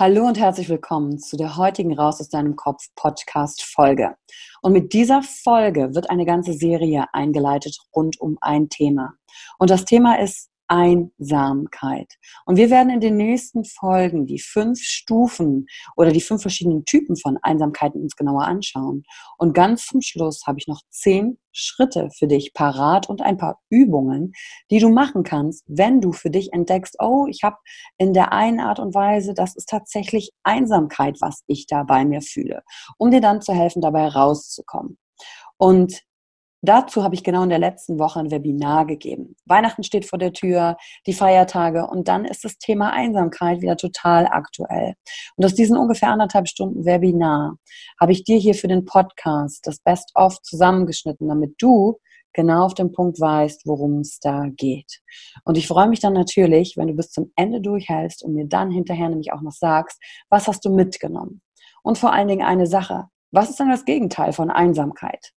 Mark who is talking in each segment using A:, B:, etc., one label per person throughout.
A: Hallo und herzlich willkommen zu der heutigen Raus aus deinem Kopf Podcast Folge. Und mit dieser Folge wird eine ganze Serie eingeleitet rund um ein Thema. Und das Thema ist Einsamkeit. Und wir werden in den nächsten Folgen die fünf Stufen oder die fünf verschiedenen Typen von Einsamkeiten uns genauer anschauen. Und ganz zum Schluss habe ich noch zehn Schritte für dich parat und ein paar Übungen, die du machen kannst, wenn du für dich entdeckst, oh, ich habe in der einen Art und Weise, das ist tatsächlich Einsamkeit, was ich da bei mir fühle, um dir dann zu helfen, dabei rauszukommen. Und Dazu habe ich genau in der letzten Woche ein Webinar gegeben. Weihnachten steht vor der Tür, die Feiertage und dann ist das Thema Einsamkeit wieder total aktuell. Und aus diesen ungefähr anderthalb Stunden Webinar habe ich dir hier für den Podcast das Best-of zusammengeschnitten, damit du genau auf den Punkt weißt, worum es da geht. Und ich freue mich dann natürlich, wenn du bis zum Ende durchhältst und mir dann hinterher nämlich auch noch sagst, was hast du mitgenommen? Und vor allen Dingen eine Sache. Was ist dann das Gegenteil von Einsamkeit?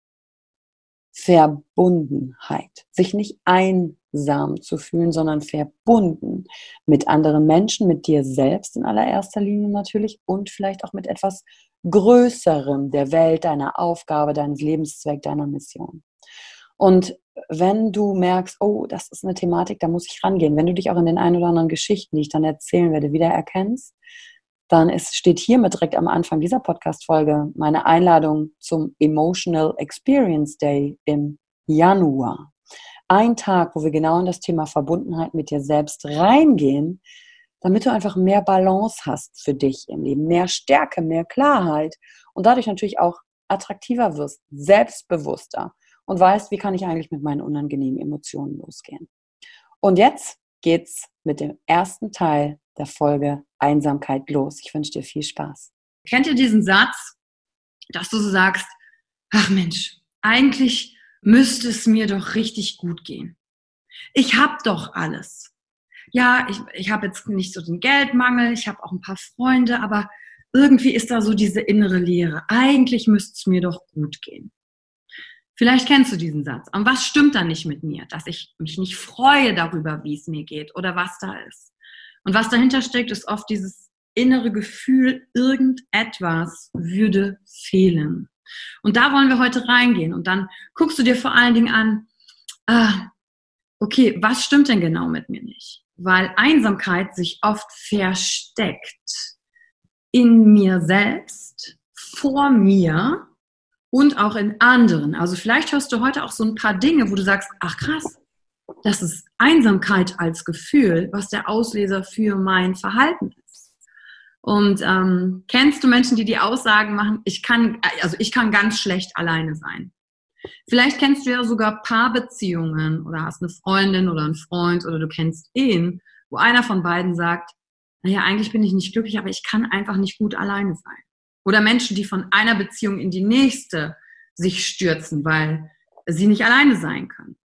A: Verbundenheit. Sich nicht einsam zu fühlen, sondern verbunden mit anderen Menschen, mit dir selbst in allererster Linie natürlich und vielleicht auch mit etwas Größerem der Welt, deiner Aufgabe, deines Lebenszweck, deiner Mission. Und wenn du merkst, oh, das ist eine Thematik, da muss ich rangehen, wenn du dich auch in den ein oder anderen Geschichten, die ich dann erzählen werde, wiedererkennst, dann ist, steht hiermit direkt am Anfang dieser Podcast-Folge meine Einladung zum Emotional Experience Day im Januar. Ein Tag, wo wir genau in das Thema Verbundenheit mit dir selbst reingehen, damit du einfach mehr Balance hast für dich im Leben, mehr Stärke, mehr Klarheit und dadurch natürlich auch attraktiver wirst, selbstbewusster und weißt, wie kann ich eigentlich mit meinen unangenehmen Emotionen losgehen. Und jetzt geht's mit dem ersten Teil der Folge Einsamkeit los. Ich wünsche dir viel Spaß.
B: Kennt ihr diesen Satz, dass du so sagst, ach Mensch, eigentlich müsste es mir doch richtig gut gehen. Ich habe doch alles. Ja, ich, ich habe jetzt nicht so den Geldmangel, ich habe auch ein paar Freunde, aber irgendwie ist da so diese innere Leere. Eigentlich müsste es mir doch gut gehen. Vielleicht kennst du diesen Satz. Und was stimmt da nicht mit mir? Dass ich mich nicht freue darüber, wie es mir geht oder was da ist. Und was dahinter steckt, ist oft dieses innere Gefühl, irgendetwas würde fehlen. Und da wollen wir heute reingehen. Und dann guckst du dir vor allen Dingen an, ah, okay, was stimmt denn genau mit mir nicht? Weil Einsamkeit sich oft versteckt in mir selbst, vor mir und auch in anderen. Also vielleicht hörst du heute auch so ein paar Dinge, wo du sagst, ach krass, das ist Einsamkeit als Gefühl, was der Auslöser für mein Verhalten ist. Und ähm, kennst du Menschen, die die Aussagen machen, ich kann, also ich kann ganz schlecht alleine sein. Vielleicht kennst du ja sogar Paarbeziehungen oder hast eine Freundin oder einen Freund oder du kennst ihn, wo einer von beiden sagt, naja, eigentlich bin ich nicht glücklich, aber ich kann einfach nicht gut alleine sein. Oder Menschen, die von einer Beziehung in die nächste sich stürzen, weil sie nicht alleine sein können.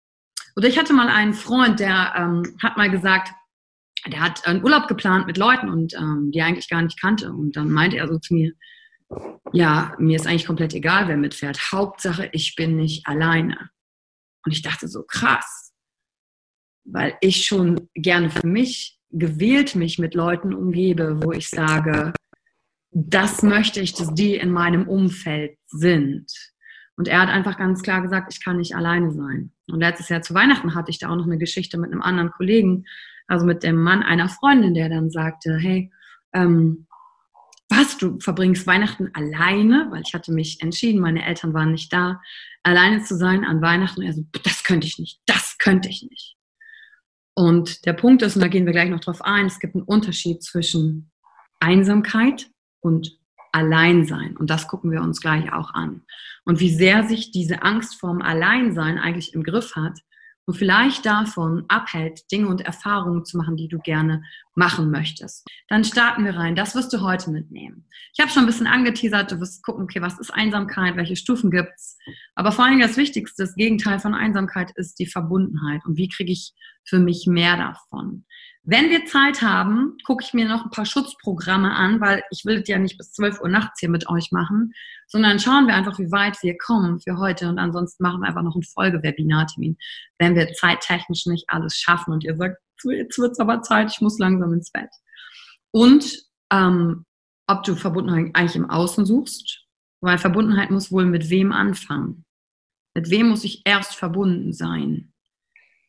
B: Oder ich hatte mal einen Freund, der ähm, hat mal gesagt, der hat einen Urlaub geplant mit Leuten und ähm, die er eigentlich gar nicht kannte. Und dann meinte er so zu mir, ja, mir ist eigentlich komplett egal, wer mitfährt. Hauptsache, ich bin nicht alleine. Und ich dachte so, krass, weil ich schon gerne für mich gewählt mich mit Leuten umgebe, wo ich sage, das möchte ich, dass die in meinem Umfeld sind. Und er hat einfach ganz klar gesagt, ich kann nicht alleine sein. Und letztes Jahr zu Weihnachten hatte ich da auch noch eine Geschichte mit einem anderen Kollegen, also mit dem Mann einer Freundin, der dann sagte, hey, ähm, was, du verbringst Weihnachten alleine? Weil ich hatte mich entschieden, meine Eltern waren nicht da, alleine zu sein an Weihnachten. Und er so, das könnte ich nicht, das könnte ich nicht. Und der Punkt ist, und da gehen wir gleich noch drauf ein, es gibt einen Unterschied zwischen Einsamkeit und Alleinsein. Und das gucken wir uns gleich auch an. Und wie sehr sich diese Angst vorm Alleinsein eigentlich im Griff hat und vielleicht davon abhält, Dinge und Erfahrungen zu machen, die du gerne machen möchtest. Dann starten wir rein. Das wirst du heute mitnehmen. Ich habe schon ein bisschen angeteasert, du wirst gucken, okay, was ist Einsamkeit, welche Stufen gibt's? Aber vor allem das Wichtigste, das Gegenteil von Einsamkeit ist die Verbundenheit. Und wie kriege ich für mich mehr davon? Wenn wir Zeit haben, gucke ich mir noch ein paar Schutzprogramme an, weil ich will es ja nicht bis 12 Uhr nachts hier mit euch machen, sondern schauen wir einfach, wie weit wir kommen für heute und ansonsten machen wir einfach noch einen Folgewebinartermin, wenn wir zeittechnisch nicht alles schaffen und ihr sagt, jetzt wird es aber Zeit, ich muss langsam ins Bett. Und ähm, ob du Verbundenheit eigentlich im Außen suchst, weil Verbundenheit muss wohl mit wem anfangen. Mit wem muss ich erst verbunden sein,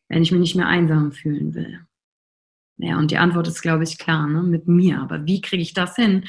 B: wenn ich mich nicht mehr einsam fühlen will? Ja, und die Antwort ist, glaube ich, klar, ne? mit mir. Aber wie kriege ich das hin?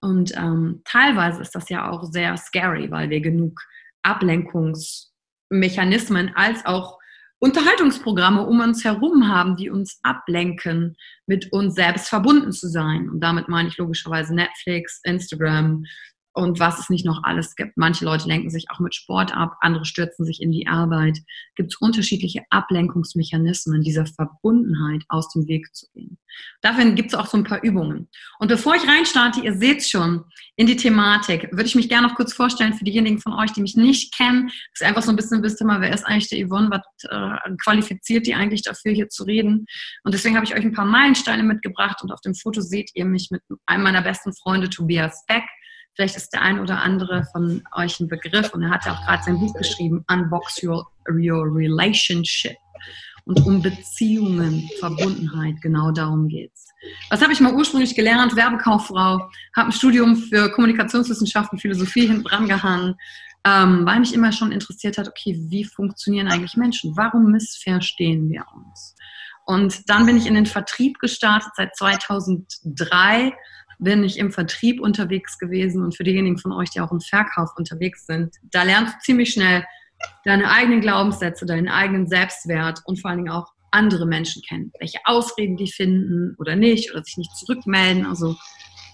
B: Und ähm, teilweise ist das ja auch sehr scary, weil wir genug Ablenkungsmechanismen als auch Unterhaltungsprogramme um uns herum haben, die uns ablenken, mit uns selbst verbunden zu sein. Und damit meine ich logischerweise Netflix, Instagram, und was es nicht noch alles gibt. Manche Leute lenken sich auch mit Sport ab, andere stürzen sich in die Arbeit. Gibt es unterschiedliche Ablenkungsmechanismen, dieser Verbundenheit aus dem Weg zu gehen. Dafür gibt es auch so ein paar Übungen. Und bevor ich reinstarte, ihr seht schon in die Thematik, würde ich mich gerne noch kurz vorstellen für diejenigen von euch, die mich nicht kennen. Das ist einfach so ein bisschen, wisst ihr mal, wer ist eigentlich der Yvonne, was äh, qualifiziert die eigentlich dafür, hier zu reden? Und deswegen habe ich euch ein paar Meilensteine mitgebracht und auf dem Foto seht ihr mich mit einem meiner besten Freunde, Tobias Beck. Vielleicht ist der ein oder andere von euch ein Begriff und er hat ja auch gerade sein Buch geschrieben, Unbox Your, Your Relationship. Und um Beziehungen, Verbundenheit, genau darum geht's. Was habe ich mal ursprünglich gelernt? Werbekauffrau, habe ein Studium für Kommunikationswissenschaften, Philosophie hinten dran gehangen, ähm, weil mich immer schon interessiert hat, okay, wie funktionieren eigentlich Menschen? Warum missverstehen wir uns? Und dann bin ich in den Vertrieb gestartet seit 2003 bin ich im Vertrieb unterwegs gewesen und für diejenigen von euch, die auch im Verkauf unterwegs sind, da lernst du ziemlich schnell deine eigenen Glaubenssätze, deinen eigenen Selbstwert und vor allen Dingen auch andere Menschen kennen, welche Ausreden die finden oder nicht oder sich nicht zurückmelden. Also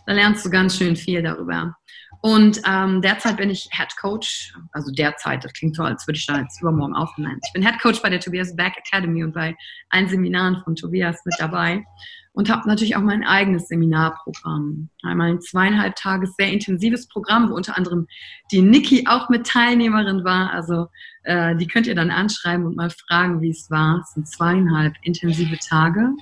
B: da lernst du ganz schön viel darüber. Und ähm, derzeit bin ich Head Coach, also derzeit, das klingt so, als würde ich da jetzt übermorgen aufnehmen. Ich bin Head Coach bei der Tobias Back Academy und bei allen Seminaren von Tobias mit dabei und habe natürlich auch mein eigenes Seminarprogramm. Einmal ein zweieinhalb Tage sehr intensives Programm, wo unter anderem die Niki auch mit Teilnehmerin war. Also äh, die könnt ihr dann anschreiben und mal fragen, wie es war. Es sind zweieinhalb intensive Tage,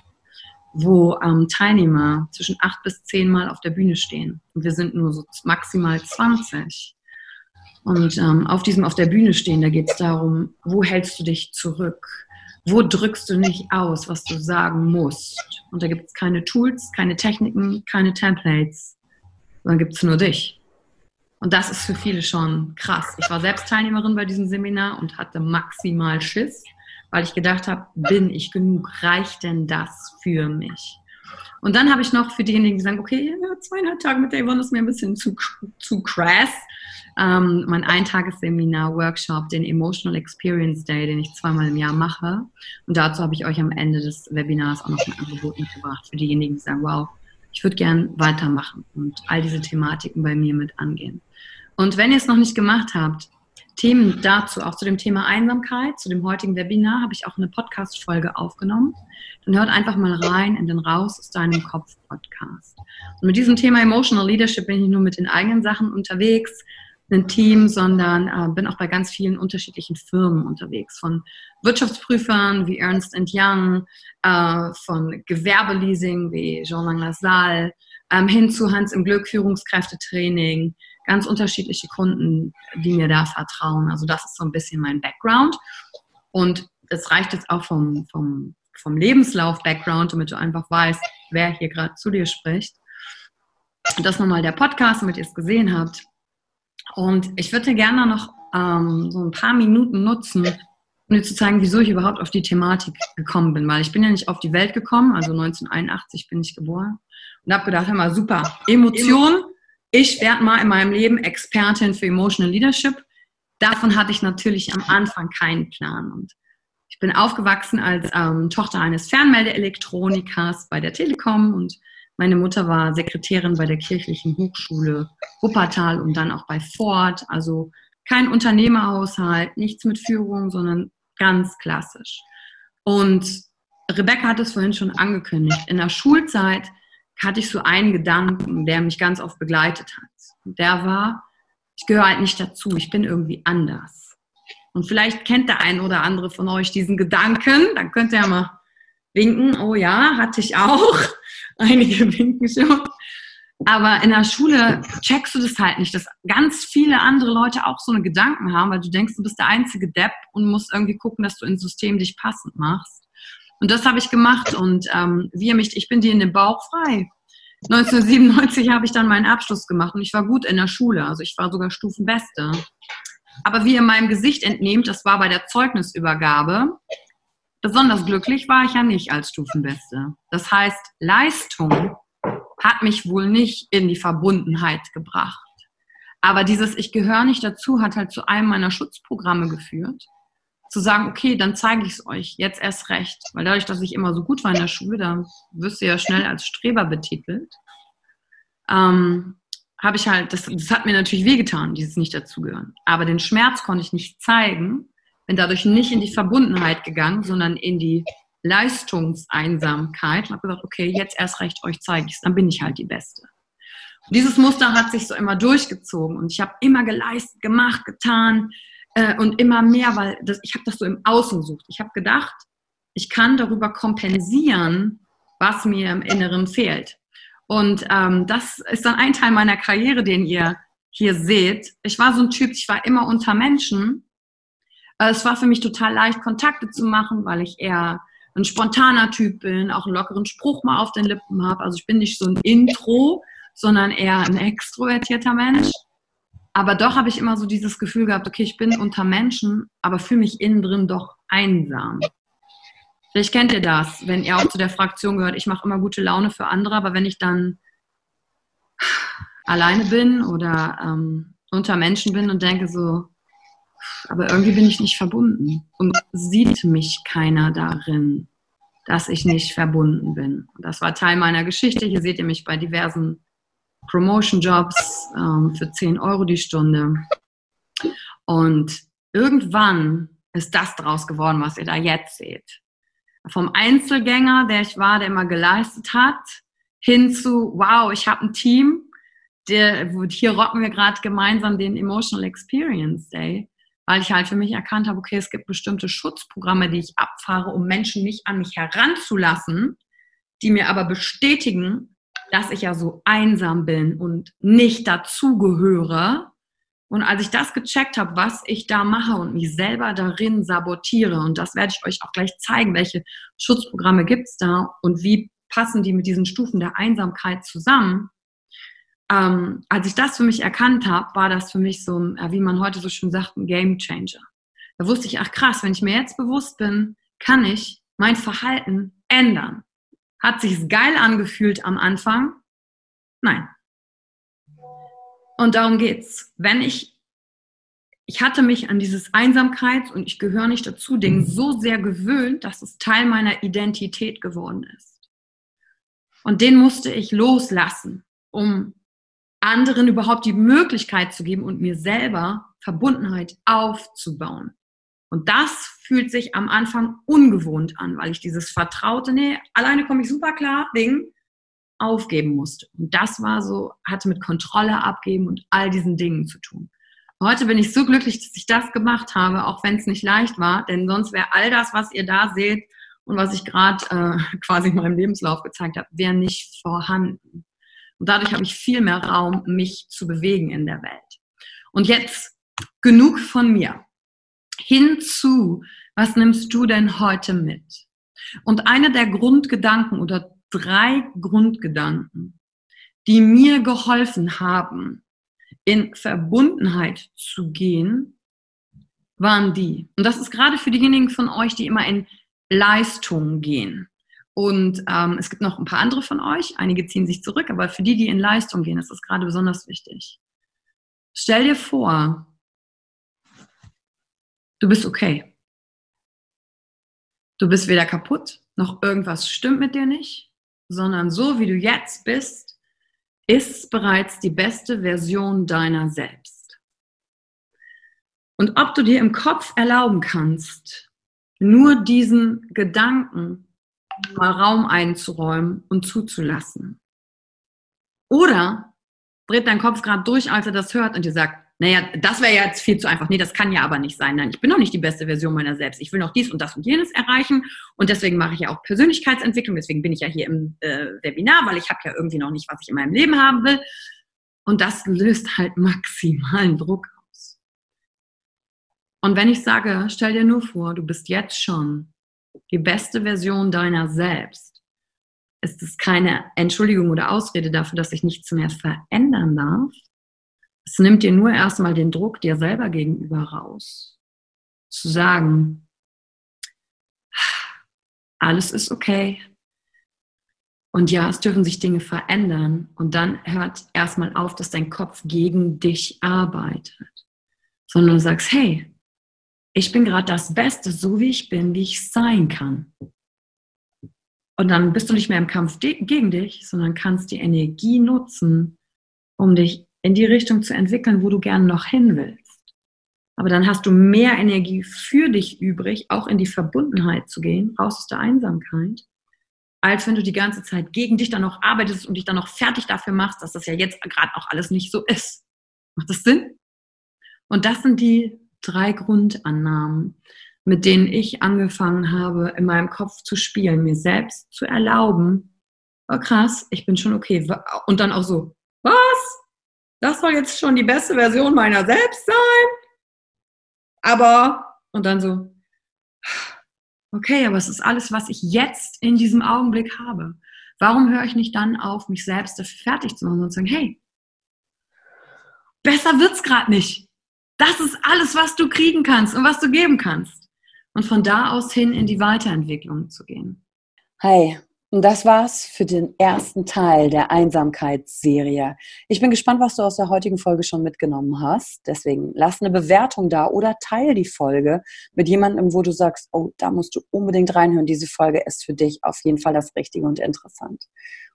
B: wo ähm, Teilnehmer zwischen acht bis zehn Mal auf der Bühne stehen. Und wir sind nur so maximal 20. Und ähm, auf diesem auf der Bühne stehen, da geht es darum, wo hältst du dich zurück? Wo drückst du nicht aus, was du sagen musst. Und da gibt es keine Tools, keine Techniken, keine Templates, sondern gibt es nur dich. Und das ist für viele schon krass. Ich war selbst Teilnehmerin bei diesem Seminar und hatte maximal Schiss, weil ich gedacht habe, bin ich genug? Reicht denn das für mich? Und dann habe ich noch für diejenigen, die sagen, okay, zweieinhalb Tage mit der Yvonne ist mir ein bisschen zu, zu crass, ähm, mein Eintagesseminar, Workshop, den Emotional Experience Day, den ich zweimal im Jahr mache. Und dazu habe ich euch am Ende des Webinars auch noch ein Angebot mitgebracht für diejenigen, die sagen, wow, ich würde gern weitermachen und all diese Thematiken bei mir mit angehen. Und wenn ihr es noch nicht gemacht habt, Themen dazu, auch zu dem Thema Einsamkeit, zu dem heutigen Webinar, habe ich auch eine Podcast-Folge aufgenommen. Dann hört einfach mal rein in den Raus aus deinem Kopf Podcast. Und mit diesem Thema Emotional Leadership bin ich nicht nur mit den eigenen Sachen unterwegs, ein Team, sondern äh, bin auch bei ganz vielen unterschiedlichen Firmen unterwegs. Von Wirtschaftsprüfern wie Ernst Young, äh, von Gewerbeleasing wie Jean-Lang LaSalle, ähm, hin zu Hans im Glück Führungskräftetraining, ganz unterschiedliche Kunden, die mir da vertrauen. Also das ist so ein bisschen mein Background. Und es reicht jetzt auch vom, vom, vom Lebenslauf-Background, damit du einfach weißt, wer hier gerade zu dir spricht. Und das nochmal der Podcast, damit ihr es gesehen habt. Und ich würde gerne noch ähm, so ein paar Minuten nutzen, um dir zu zeigen, wieso ich überhaupt auf die Thematik gekommen bin. Weil ich bin ja nicht auf die Welt gekommen, also 1981 bin ich geboren. Und habe gedacht, mal, super, Emotionen ich werde mal in meinem Leben Expertin für Emotional Leadership. Davon hatte ich natürlich am Anfang keinen Plan. Und ich bin aufgewachsen als ähm, Tochter eines Fernmeldeelektronikers bei der Telekom und meine Mutter war Sekretärin bei der kirchlichen Hochschule Wuppertal und dann auch bei Ford. Also kein Unternehmerhaushalt, nichts mit Führung, sondern ganz klassisch. Und Rebecca hat es vorhin schon angekündigt. In der Schulzeit hatte ich so einen Gedanken, der mich ganz oft begleitet hat. Der war, ich gehöre halt nicht dazu, ich bin irgendwie anders. Und vielleicht kennt der ein oder andere von euch diesen Gedanken, dann könnt ihr ja mal winken, oh ja, hatte ich auch. Einige winken schon. Aber in der Schule checkst du das halt nicht, dass ganz viele andere Leute auch so eine Gedanken haben, weil du denkst, du bist der einzige Depp und musst irgendwie gucken, dass du ins System dich passend machst. Und das habe ich gemacht und ähm, wie ihr mich, ich bin dir in den Bauch frei. 1997 habe ich dann meinen Abschluss gemacht und ich war gut in der Schule, also ich war sogar Stufenbeste. Aber wie ihr meinem Gesicht entnehmt, das war bei der Zeugnisübergabe, besonders glücklich war ich ja nicht als Stufenbeste. Das heißt, Leistung hat mich wohl nicht in die Verbundenheit gebracht. Aber dieses Ich gehöre nicht dazu hat halt zu einem meiner Schutzprogramme geführt zu sagen, okay, dann zeige ich es euch jetzt erst recht. Weil dadurch, dass ich immer so gut war in der Schule, da wirst du ja schnell als Streber betitelt. Ähm, habe ich halt, das, das hat mir natürlich wehgetan, dieses nicht dazugehören. Aber den Schmerz konnte ich nicht zeigen, bin dadurch nicht in die Verbundenheit gegangen, sondern in die Leistungseinsamkeit und habe gesagt, okay, jetzt erst recht euch zeige ich es, dann bin ich halt die Beste. Und dieses Muster hat sich so immer durchgezogen und ich habe immer geleistet, gemacht, getan, äh, und immer mehr, weil das, ich habe das so im Außen gesucht. Ich habe gedacht, ich kann darüber kompensieren, was mir im Inneren fehlt. Und ähm, das ist dann ein Teil meiner Karriere, den ihr hier seht. Ich war so ein Typ, ich war immer unter Menschen. Äh, es war für mich total leicht, Kontakte zu machen, weil ich eher ein spontaner Typ bin, auch einen lockeren Spruch mal auf den Lippen habe. Also ich bin nicht so ein Intro, sondern eher ein extrovertierter Mensch. Aber doch habe ich immer so dieses Gefühl gehabt, okay, ich bin unter Menschen, aber fühle mich innen drin doch einsam. Vielleicht kennt ihr das, wenn ihr auch zu der Fraktion gehört, ich mache immer gute Laune für andere, aber wenn ich dann alleine bin oder ähm, unter Menschen bin und denke so, aber irgendwie bin ich nicht verbunden und sieht mich keiner darin, dass ich nicht verbunden bin. Das war Teil meiner Geschichte. Hier seht ihr mich bei diversen Promotion-Jobs ähm, für 10 Euro die Stunde. Und irgendwann ist das draus geworden, was ihr da jetzt seht. Vom Einzelgänger, der ich war, der immer geleistet hat, hin zu, wow, ich habe ein Team, der, hier rocken wir gerade gemeinsam den Emotional Experience Day, weil ich halt für mich erkannt habe, okay, es gibt bestimmte Schutzprogramme, die ich abfahre, um Menschen nicht an mich heranzulassen, die mir aber bestätigen, dass ich ja so einsam bin und nicht dazugehöre. Und als ich das gecheckt habe, was ich da mache und mich selber darin sabotiere, und das werde ich euch auch gleich zeigen, welche Schutzprogramme gibt es da und wie passen die mit diesen Stufen der Einsamkeit zusammen. Ähm, als ich das für mich erkannt habe, war das für mich so ein, wie man heute so schön sagt, ein Game Changer. Da wusste ich, ach krass, wenn ich mir jetzt bewusst bin, kann ich mein Verhalten ändern. Hat sich's geil angefühlt am Anfang? Nein. Und darum geht's. Wenn ich ich hatte mich an dieses Einsamkeit und ich gehöre nicht dazu Ding so sehr gewöhnt, dass es Teil meiner Identität geworden ist. Und den musste ich loslassen, um anderen überhaupt die Möglichkeit zu geben und mir selber Verbundenheit aufzubauen. Und das fühlt sich am Anfang ungewohnt an, weil ich dieses vertraute, nee, alleine komme ich super klar, Ding aufgeben musste. Und das war so, hatte mit Kontrolle abgeben und all diesen Dingen zu tun. Heute bin ich so glücklich, dass ich das gemacht habe, auch wenn es nicht leicht war, denn sonst wäre all das, was ihr da seht und was ich gerade äh, quasi in meinem Lebenslauf gezeigt habe, wäre nicht vorhanden. Und dadurch habe ich viel mehr Raum, mich zu bewegen in der Welt. Und jetzt genug von mir. Hinzu, was nimmst du denn heute mit? Und einer der Grundgedanken oder drei Grundgedanken, die mir geholfen haben, in Verbundenheit zu gehen, waren die. Und das ist gerade für diejenigen von euch, die immer in Leistung gehen. Und ähm, es gibt noch ein paar andere von euch, einige ziehen sich zurück, aber für die, die in Leistung gehen, ist das gerade besonders wichtig. Stell dir vor, du bist okay. Du bist weder kaputt, noch irgendwas stimmt mit dir nicht, sondern so wie du jetzt bist, ist bereits die beste Version deiner selbst. Und ob du dir im Kopf erlauben kannst, nur diesen Gedanken mal Raum einzuräumen und zuzulassen. Oder dreht dein Kopf gerade durch, als er das hört und dir sagt, naja, das wäre jetzt viel zu einfach. Nee, das kann ja aber nicht sein. Nein, ich bin noch nicht die beste Version meiner selbst. Ich will noch dies und das und jenes erreichen. Und deswegen mache ich ja auch Persönlichkeitsentwicklung. Deswegen bin ich ja hier im äh, Webinar, weil ich habe ja irgendwie noch nicht, was ich in meinem Leben haben will. Und das löst halt maximalen Druck aus. Und wenn ich sage, stell dir nur vor, du bist jetzt schon die beste Version deiner selbst, ist es keine Entschuldigung oder Ausrede dafür, dass ich nichts mehr verändern darf, es nimmt dir nur erstmal den Druck dir selber gegenüber raus. Zu sagen, alles ist okay. Und ja, es dürfen sich Dinge verändern. Und dann hört erstmal auf, dass dein Kopf gegen dich arbeitet. Sondern du sagst, hey, ich bin gerade das Beste, so wie ich bin, wie ich sein kann. Und dann bist du nicht mehr im Kampf gegen dich, sondern kannst die Energie nutzen, um dich in die Richtung zu entwickeln, wo du gerne noch hin willst. Aber dann hast du mehr Energie für dich übrig, auch in die Verbundenheit zu gehen, raus aus der Einsamkeit, als wenn du die ganze Zeit gegen dich dann noch arbeitest und dich dann noch fertig dafür machst, dass das ja jetzt gerade auch alles nicht so ist. Macht das Sinn? Und das sind die drei Grundannahmen, mit denen ich angefangen habe, in meinem Kopf zu spielen, mir selbst zu erlauben, oh krass, ich bin schon okay. Und dann auch so, was? das soll jetzt schon die beste Version meiner selbst sein. Aber, und dann so, okay, aber es ist alles, was ich jetzt in diesem Augenblick habe. Warum höre ich nicht dann auf, mich selbst dafür fertig zu machen und zu sagen, hey, besser wird's gerade nicht. Das ist alles, was du kriegen kannst und was du geben kannst. Und von da aus hin in die Weiterentwicklung zu gehen.
A: Hi, und das war's für den ersten Teil der Einsamkeitsserie. Ich bin gespannt, was du aus der heutigen Folge schon mitgenommen hast. Deswegen lass eine Bewertung da oder teil die Folge mit jemandem, wo du sagst, oh, da musst du unbedingt reinhören. Diese Folge ist für dich auf jeden Fall das Richtige und interessant.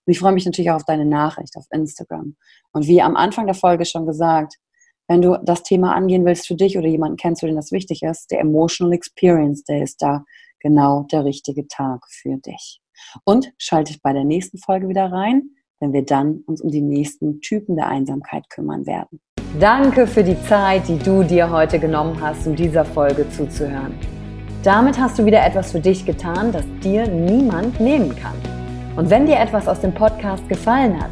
A: Und ich freue mich natürlich auch auf deine Nachricht auf Instagram. Und wie am Anfang der Folge schon gesagt, wenn du das Thema angehen willst für dich oder jemanden kennst, für den das wichtig ist, der Emotional Experience, der ist da genau der richtige Tag für dich. Und schaltet bei der nächsten Folge wieder rein, wenn wir dann uns um die nächsten Typen der Einsamkeit kümmern werden. Danke für die Zeit, die du dir heute genommen hast, um dieser Folge zuzuhören. Damit hast du wieder etwas für dich getan, das dir niemand nehmen kann. Und wenn dir etwas aus dem Podcast gefallen hat,